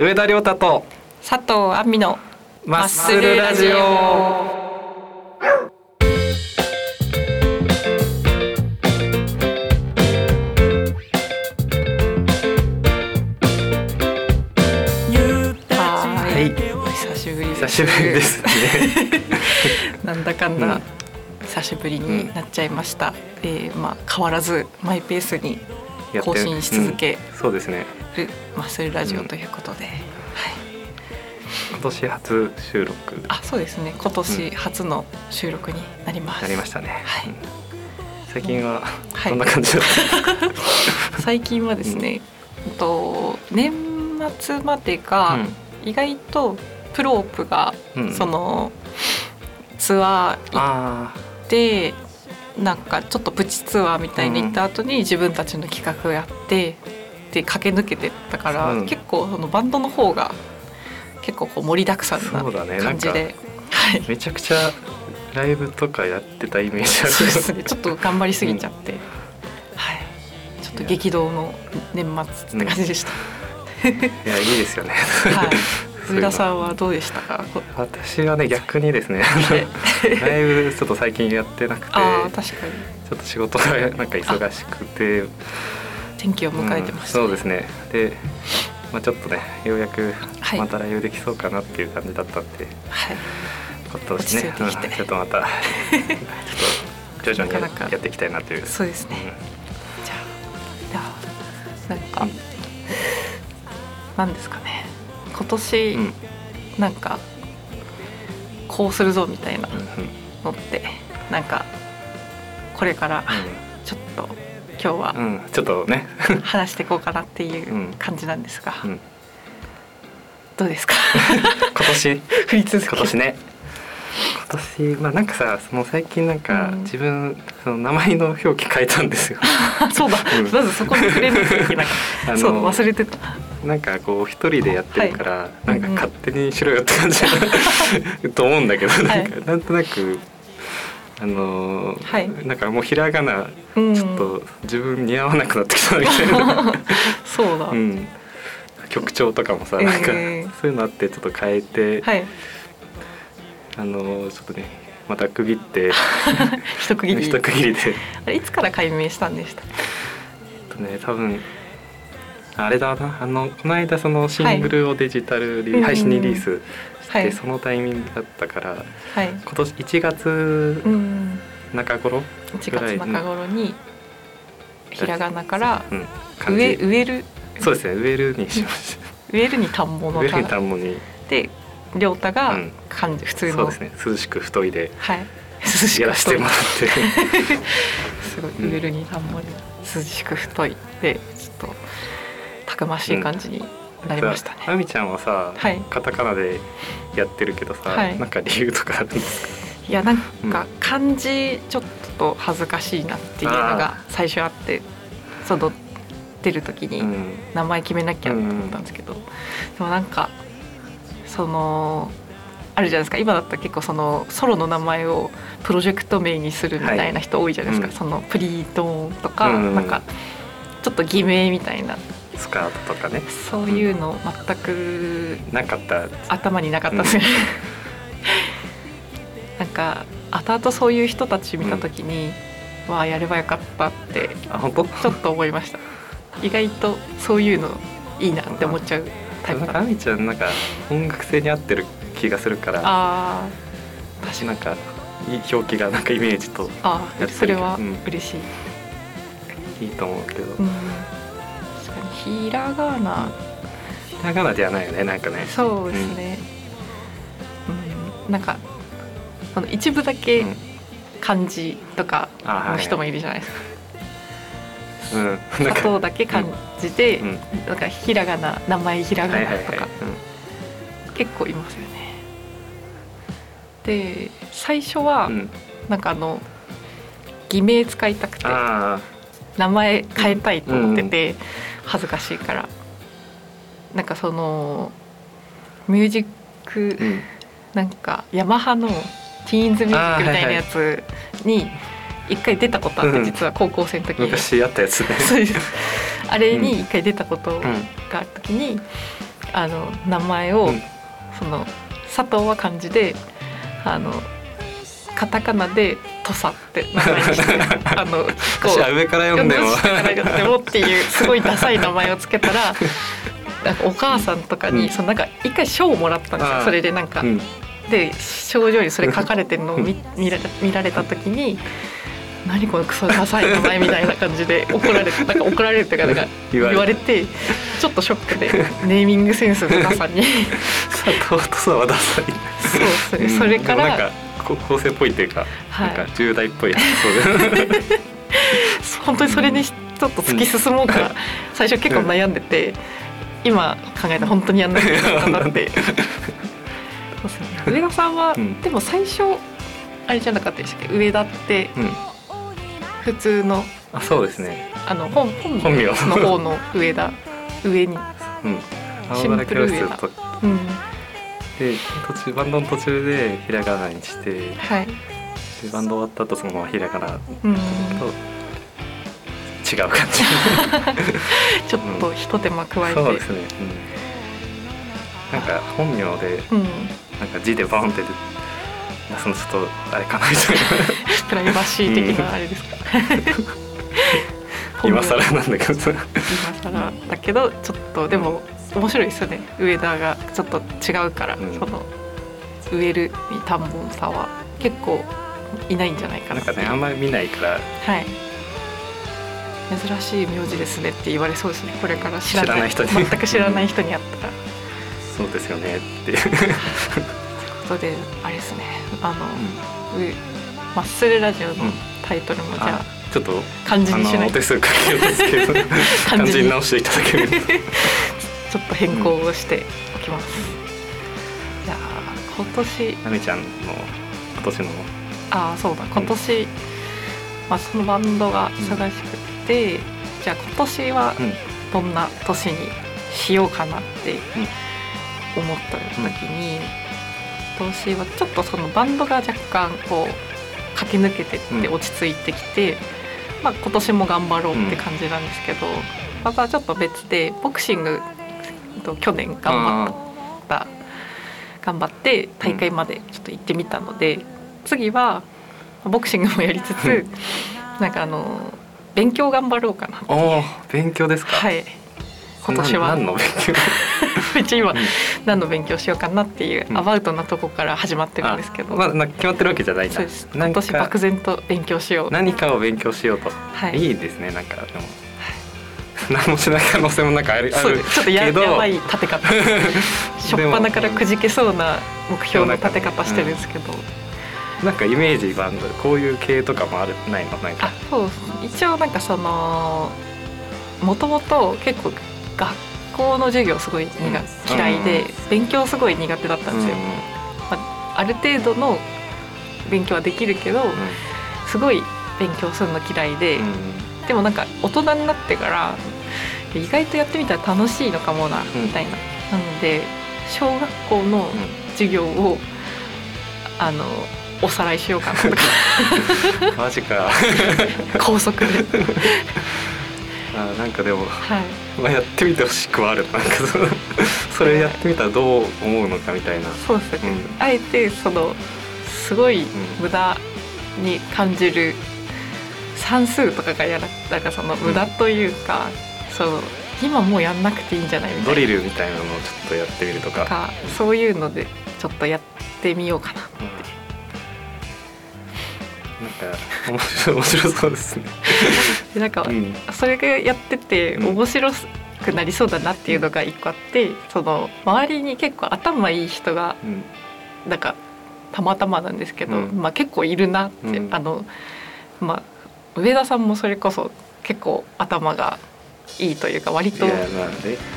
上田亮太と佐藤亜美のマッスルラジオ。はい。久しぶりですね。なんだかんだ久しぶりになっちゃいました、えーまあ変わらずマイペースに更新し続けうん。そうですね。るマッスルラジオということで、はい。今年初収録。あそうですね。今年初の収録になります、なりましたね、はい。うん。最近ははい。どんな感じだっ 最近はですね、うん。と年末までた、が意外とプロープが、うん。うんそのツアー行あってなんかちょっとプチツアーみたいに行った後に自分たちの企画をやってで駆け抜けてったから、うん。結構そのバンドの方が結構こう盛りだくさんな感じで、はい。あめちゃくちゃライブとかやってたイメージある。そうですね。ちょっと頑張りすぎちゃって、はい。ちょっと激動の年末って感じでした。いやいいですよね。はい上田さんはどうでしたか？こ私はね逆にですねあのライブちょっと最近やってなくて。確かに。ちょっと仕事がなんか忙しくて。天気を迎えてました、うんそうですね。で、まあ、ちょっとねようやくはい。またライブできそうかなっていう感じだったんで、はい。今年ね落ちょっとまた ちょっと徐々にやっていきたいなという。そうですね、じゃあではなんか、うん。なんですかね？今年、うん。うんなんかこうするぞみたいなうんうん。のってなんかこれからちょっと今日はうん。うんちょっとね、話していこうかなっていううん。感じなんですが、うん、どうですか？今年？振り続け今年ね。今年まあなんかさもう最近なんかうん。自分その名前の表記変えたんですよ。そうだ、うん。まずそこに触れなきゃいけなかった あのそう忘れてたなんかこう一人でやってるから、はい。なんか勝手にしろよって感じと思うんだけど、はい。なんかなんとなくあのーはい。なんかもうひらがなうん。ちょっと自分似合わなくなってきたみたいな、そうだ、うん、曲調とかもさなんか、えーそういうのあってちょっと変えて、はい。あのーちょっとねまた区切って 一区切り。一区切りで。あれいつから解明したんでしたとね多分あれだな。あのこの間そのシングルをデジタルリ、はい配信リリースして、はい。そのタイミングだったからはい。今年1月うん中頃、1月中頃にひらがなからうん、感植える。そうですね。植えるにしまし 植えるに田んぼた植えるにの田田んぼに。で亮太がうん。漢字普通の。そうですね。涼しく太いではい。涼しくやらせてもらって。すごい。うん植えるに田んぼに涼しく太い。でちょっとたくましい感じになりましたね、あみちゃんはさ、はい。カタカナでやってるけどさ、はい。なんか理由とかあるんですか？いやなんか漢字ちょっと恥ずかしいなっていうのが最初あってその出る時にうん。名前決めなきゃと思ったんですけど、でもなんかそのあるじゃないですか。今だったら結構そのソロの名前をプロジェクト名にするみたいな人多いじゃないですか、はいそのプリートーンとか、うん。なんかちょっと偽名みたいなスカートとかね。そういうの全くなかった。頭になかったです。ね、なんか後々そういう人たち見た時に、わあやればよかったってちょっと思いました。意外とそういうのいいなって思っちゃうタイプだななんかあみちゃんなんか音楽性に合ってる気がするからあー。確かになんかいい表記がなんかイメージとあそれはうん。嬉しい、いいと思うけど、うんひらがな。ひらがなではないよねなんかね。そうですね、うん。なんかその一部だけうん。漢字とかあの人もいるじゃないですか、うん。なん砂か糖だけ漢字で、うん。なんかひらがな名前ひらがはいはいはい。なとか、結構いますよね。で最初は、うん、うん、なんかあの偽名使いたくてあ名前変えたいと思ってて、恥ずかしいから。なんかそのミュージックあうん。なんかヤマハのティーンズミュージックみたいなやつに一回出たことあって、うん。実は高校生の時に、昔やったやつね。そうです。あれに一回出たことうんがある時に、あの名前を、うん。その佐藤は漢字であのカタカナで「土佐」って名前にしてあの上から読んでも。っていうすごいダサい名前をつけたらなんかお母さんとかに、うん。そのなんか一回賞をもらったんですよ。それでなんか、うん。で症状にそれ書かれてるのを 見見ら見られた時に「何このクソダサい名前」みたいな感じで怒られてなんか怒られるっていうかなんか言言われてちょっっとショックでネーミングセンスのなさに。佐藤とさはダサい。そうですね、それから高校生っぽいっていうか、はい。なんか10代っぽい。そう。で 本当にそれにちょっと突き進もうか、最初結構悩んでて、今考えたら本当にやんなきゃいけなかったなって そう。ですね。上田さんは、うん。でも最初あれじゃなかったでしたっけ？上田ってうん。普通のあそうですね。あの本本本名名の方の上田上に、うん。シンプル上だ教室とうん、で途中バンドの途中でひらがなにしてではい、バンド終わった後そのままひらがな。とうん、違う感じ。ちょっとひと手間加えて、そうですね、うん、なんか本名でうん、なんか字でバンって出すのちょっとあれかなみたい プライバシー的なあれですか。な 今更なんだけど。さ今更だけどちょっとでも面白いですよね。上田がちょっと違うから、うん。その植えるに田んぼの差は。結構いないんじゃないかなんなかねあんまり見ないから。はい。珍しい名字ですねって言われそうですね。これから知らない。人に。全く知らない人に会ったら。そうですよねって。いう、ことであれですね。あの、うマッスルラジオのタイトルもじゃあちょっとあ漢字あにしないお手数かけるんですけど。漢字に。直していただけるとちょっと変更をしておきます、じゃあ今年。なみちゃんの今年の。ああそうだ。今年、まあ、そのバンドが忙しくて、じゃあ今年はうん。どんな年にしようかなって思った時に、今年はちょっとそのバンドが若干こう駆け抜けてってうん。落ち着いてきて、まあ、今年も頑張ろうって感じなんですけど、またちょっと別でボクシングと去年頑張った頑張って大会までちょっと行ってみたので、次はボクシングもやりつつなんかあの勉強頑張ろうかなっておお勉強ですか？はい。今年は。な何の勉強？うん。何の勉強しようかなっていううん。アバウトなとこから始まってるんですけど、あまあな決まってるわけじゃないそうです。今年漠然と勉強しよう。何かを勉強しようと、はい。い、いですねなんかでも何もしない可能性もなんかあるあそうるちょっとややばい立て方。初っ端からくじけそうな目標の立て方してるんですけど、なんかイメージバンドこういう系とかもあるないの？なんあかそう一応なんかそのもともと結構学校の授業すごい苦、うん。嫌いで、うん。勉強すごい苦手だったんですよ、ある程度の勉強はできるけどすごい勉強するの嫌いで、うん。でもなんか大人になってから意外とやってみたら楽しいのかもな、うん。みたいな。なので小学校の授業をあのおさらいしようかなとか。う んマジか。高速で、あなんかでも、はい、まあ、やってみてほしくはある。なんかそのそれやってみたらどう思うのかみたいな。そうですね、うん。あえてそのすごい無駄に感じる算数とかがやらなんかその無駄というか、その今もうやんなくていいんじゃないみたいな。ドリルみたいなのをちょっとやってみるとか。かそういうのでちょっとやってみようかななんか面白い 面白そうですね。で なんかうん。それがやっててうん面白くなりそうだなっていうのが一個あってその周りに結構頭いい人がうん。なんかたまたまなんですけど、うん。まあ結構いるなって、うん。あのまあ上田さんもそれこそ結構頭がいいというか割と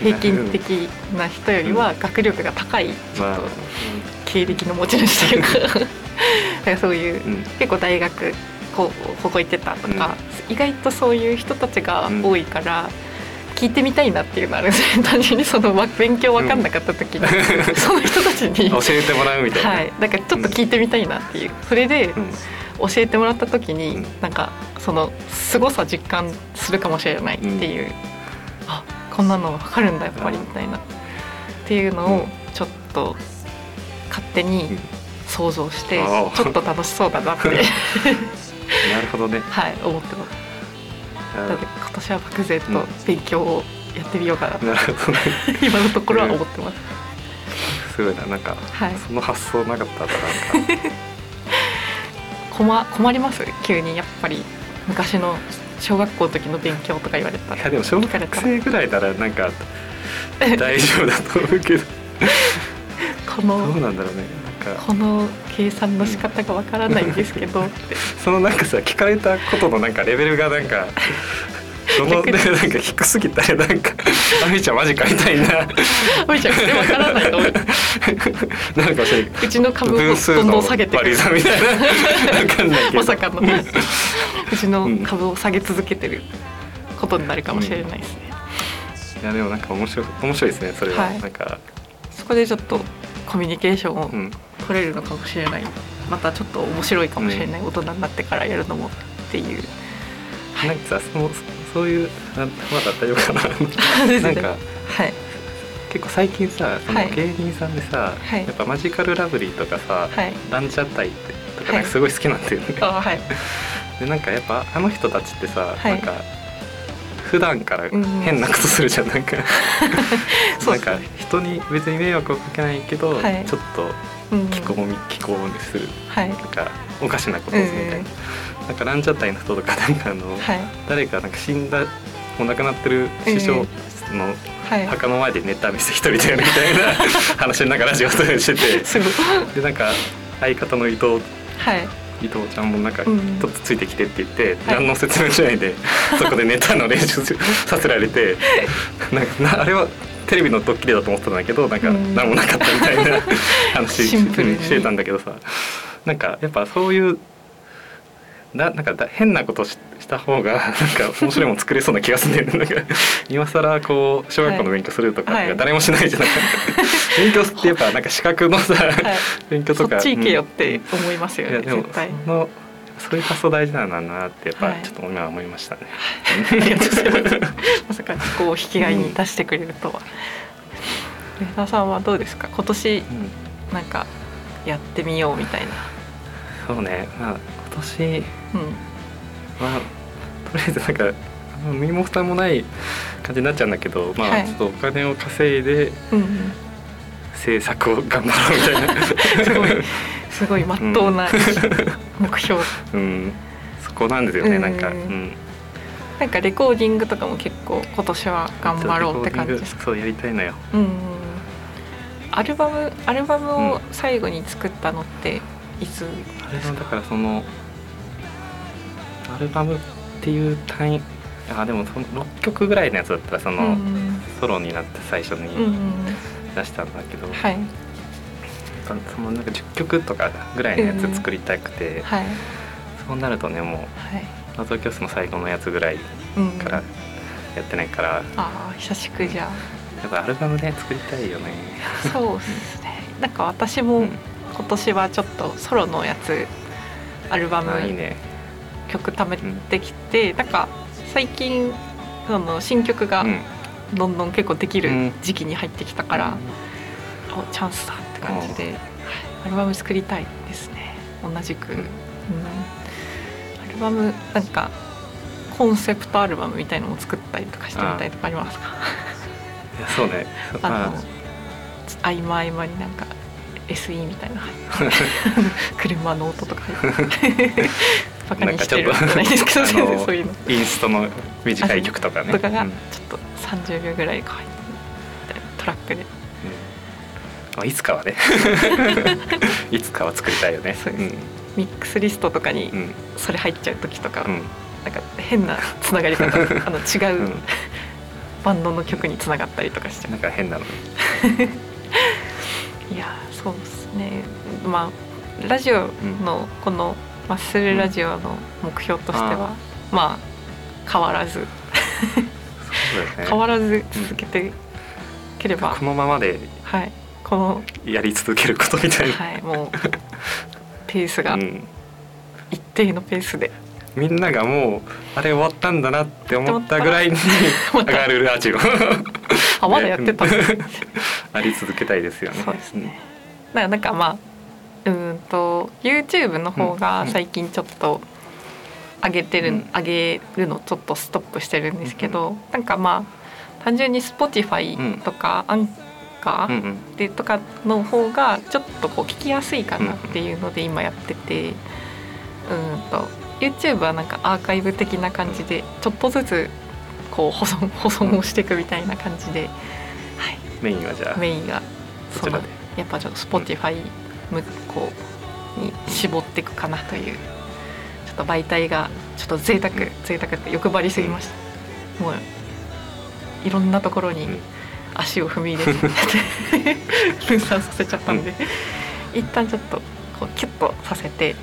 平均的な人よりは学力が高いちょまあ。っと経歴の持ち主というか。そういううん。結構大学こうここ行ってたとか、意外とそういう人たちが多いから。聞いてみたいなっていうのあるんですね 単純にそのわ勉強分かんなかった時に、その人たちに。教えてもらうみたいな。はい、だからちょっと聞いてみたいなっていう、それでうん教えてもらった時に、うん。なんかその凄さ実感するかもしれないっていう、あこんなの分かるんだやっぱりうん。みたいな。っていうのをちょっと勝手に想像してああちょっと楽しそうだなって。なるほどね。はい思ってます。なので今年は漠然と勉強をやってみようかな。となるほどね。今のところは思ってます、すごいななんかはい。その発想なかったらなんか困困ります？急にやっぱり。昔の小学校の時の勉強とか言われたら。いやでも小学生ぐらいならなんか大丈夫だと思うけど。こどうのなんだろうね。なんか。この計算の仕方がわからないんですけどって。そのなんかさ聞かれたことのなんかレベルがなんかその逆になんか低すぎたらなんか「あみーちゃんマジか」みたいな。おいちゃんそれわからないのなんかうちの株をどんどのん下げてくるみたいな。わかんないけど。まさかの。うちの株を下げ続けてることになるかもしれないですね、いやでもなんか面白い面白いですねそれは、はい。なんか。そこでちょっとコミュニケーションをうん。取れるのかもしれない。またちょっと面白いかもしれない、大人になってからやるのもっていう。なんかさそのそういうなまだ大丈夫かな。なんかはい。結構最近さそのはい。芸人さんでさ、はい。やっぱマジカルラブリーとかさ、はい。ランジャタイとかかすごい好きなんだよね、あはい。でなんかやっぱあの人たちってさ、はい。なんか普段からうん変なことするじゃんなんか。そうなんか人に別に迷惑をかけないけど、はい。ちょっとうん気候み気候にする。はい。なんかおかしなことをするみたいな、なんかランジャタイの人とかなんかあの、はい。誰かなんか死んだもう亡くなってる師匠のはい。墓の前でネタ見せ一人でやるみたいな 話の中ラジオでしてて。でなんか相方の伊藤はい。伊藤ちゃんもなんかちうんょっとついてきてって言って、はい。何の説明しないでそこでネタの練習させられて。なんかなあれはテレビのドッキリだと思ってたんだけどなんかうん。何もなかったみたいな 話してたんだけどさ。なんかやっぱそういうななんかだ変なことしした方がなんか面白いもの作れそうな気がするんだよね。なんか 今更こう小学校の勉強するとか,、はい。誰もしないじゃない。勉強ってやっぱなんか資格のさ、はい。勉強とかそっち行けよっうん。て思いますよね、いやでも絶対。そのそういう発想大事なんだなってやっぱはいちょっと今思いましたね。ありがとうござい ます まさかこう引き換えに出してくれるとは。上田さんはどうですか？今年うん。なんかやってみようみたいな。そうね、まあ今年うん。はとりあえずなんか身も蓋もない感じになっちゃうんだけど、まはいあちょっとお金を稼いでうんうん。制作を頑張ろうみたいな。すごい。すごいまっとうな目標、うん、そこなんですよね、うん。なんか、うん、なんかレコーディングとかも結構今年は頑張ろうって感じですか？そうやりたいのよ。うんうんアルバムアルバムを最後に作ったのっていつあれのだからそのアルバムっていう単位あでもその6曲ぐらいのやつだったらその、うんソロになって最初うんうにん出したんだけど、はいそのなんか10曲とかぐらいのやつ作りたくて、はい。そうなるとねもうはい「謎教室」の最後のやつぐらいうんからやってないから、ああ久しくじゃやっぱアルバムね作りたいよね。あそうですね。なんか私もうん。今年はちょっとソロのやつアルバムあいいね。曲貯めてきて、なんか最近その新曲がうん。どんどん結構できるうん。時期に入ってきたから、おチャンスだ感じで、はいアルバム作りたいですね。同じく、うん。うん。アルバムなんかコンセプトアルバムみたいのも作ったりとかしてみたいとかありますか？いやそうね。あまの合間合間になんか SE みたいな。車の音とか バカにしてる。んじゃないですけど全然そういうの。インストの短い曲とかね。とかがうん。ちょっと30秒ぐらいこう入ってみたいなトラックでまあ、いつかはね。いつかは作りたいよね。そうです。ミックスリストとかにうん。それ入っちゃう時とか、うん。なんか変なつながり方 あの違ううん。バンドの曲につながったりとかしちゃなんか変なの。う いやーそうですね。まあラジオのこのマッスルラジオの目標としては、まあ変わらず。ね。変わらず続けてければ、このままではいこのやり続けることみたいな、はいもうペースがうん、一定のペースで。みんながもうあれ終わったんだなって思ったぐらいに上がるラジオ。あまだやってた、あり続けたいですよね。そうですね。だからなんかまあうんと YouTube の方が最近ちょっと上げてる、うん、上げるのちょっとストップしてるんですけど、うん、なんかまあ単純に Spotify とかアンカーでとかの方がちょっとこう聞きやすいかなっていうので今やってて、うんと。YouTube はなんかアーカイブ的な感じでちょっとずつこう保存 保存をしていくみたいな感じで、はい、メインはじゃあメインがそのやっぱちょっと Spotify 向こうに絞っていくかなという。ちょっと媒体がちょっと贅沢贅沢って欲張りすぎました、もういろんなところに足を踏み入れて 分散させちゃったんで、一旦ちょっとこうキュッとさせて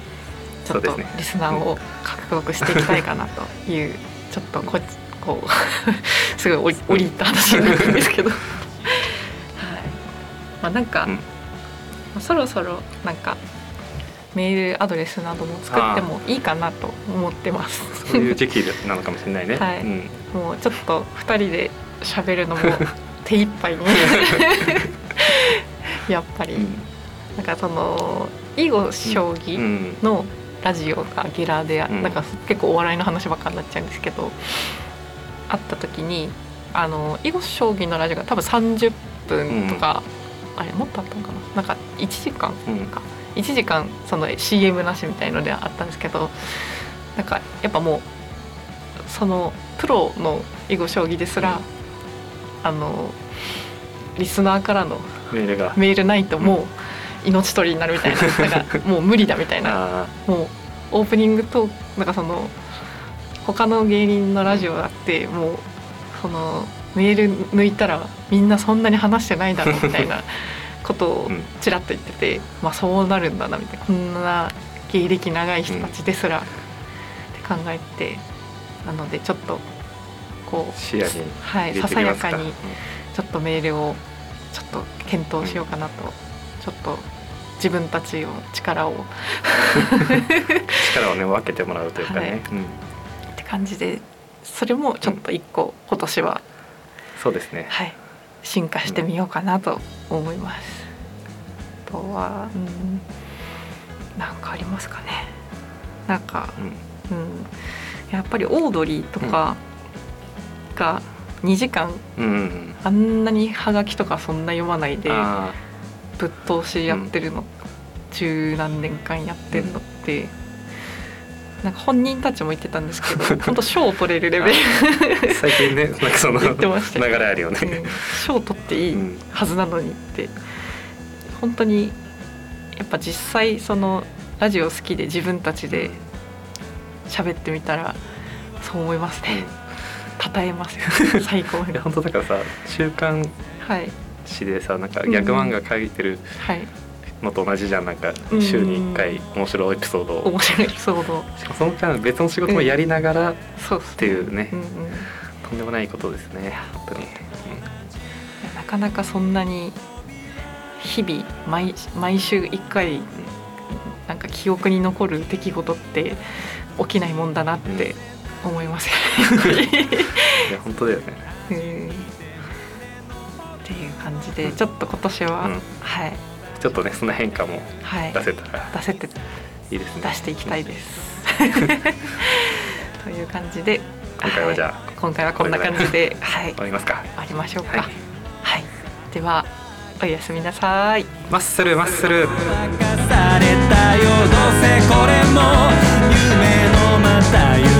ちょっとリスナーを獲得していきたいかなというちょっとここう すごい降りた話になるんですけど。はい。まあなんか、うん、そろそろなんかメールアドレスなども作ってもいいかなと思ってます。そういう時期なのかもしれないね。はい、うん、もうちょっと二人で喋るのも手一杯に やっぱり、うん、なんかその囲碁将棋のラジオがゲラで、うん、なんか結構お笑いの話ばっかになっちゃうんですけど会った時にあの囲碁将棋のラジオが多分30分とか、うん、あれもっとあったのかな？なんか1時間か、うん、1時間その CM なしみたいのであったんですけどなんかやっぱもうそのプロの囲碁将棋ですら、あのリスナーからのメールが。メールないともう命取りになるみたいな なんかもう無理だみたいな。もうオープニングとなんかその他の芸人のラジオだってもうそのメール抜いたらみんなそんなに話してないだろうみたいな ことをちらっと言ってて、まあそうなるんだなみたいなこんな芸歴長い人たちですら、って考えてなのでちょっとこうはいささやかにちょっとメールをちょっと検討しようかなと、ちょっと自分たちを力を。力をね分けてもらうというかね、はい。うん、って感じでそれもちょっと一個、今年はそうですね。はい進化してみようかなと思います、あとはうんなんかありますかね。なんか、うん、うん、やっぱりオードリーとかが2時間、うん、あんなにはがきとかそんな読まないでぶっ通しやってるの、十何年間やってるのって、なんか本人たちも言ってたんですけど 本当賞を取れるレベル最近ね なんかその流れあるよね。賞、うん、取っていいはずなのにって、本当にやっぱ実際そのラジオ好きで自分たちで喋ってみたらそう思いますね、称えます 最高に。本当だからさ週刊誌でさなんか逆漫画書いてる、はい。のと同じじゃん。なんか週に1回面白いエピソード面白いエピソードしかもその間別の仕事もやりながらっていうね、うんうん、とんでもないことですね。本当に、うん、なかなかそんなに日々毎毎週1回なんか記憶に残る出来事って起きないもんだなって思いません。いや本当だよね、えー、っていう感じで、うん、ちょっと今年は、うん、はい。ちょっとねその変化も出せたら、はい、出せていいですね。出していきたいです。という感じで今回はじゃあ、はい、今回はこんな感じで、はい、終りますか。終わりましょうか、はい、はい、ではおやすみなさい。マッスルマッスル。任されたよどうせこれも夢のまた夢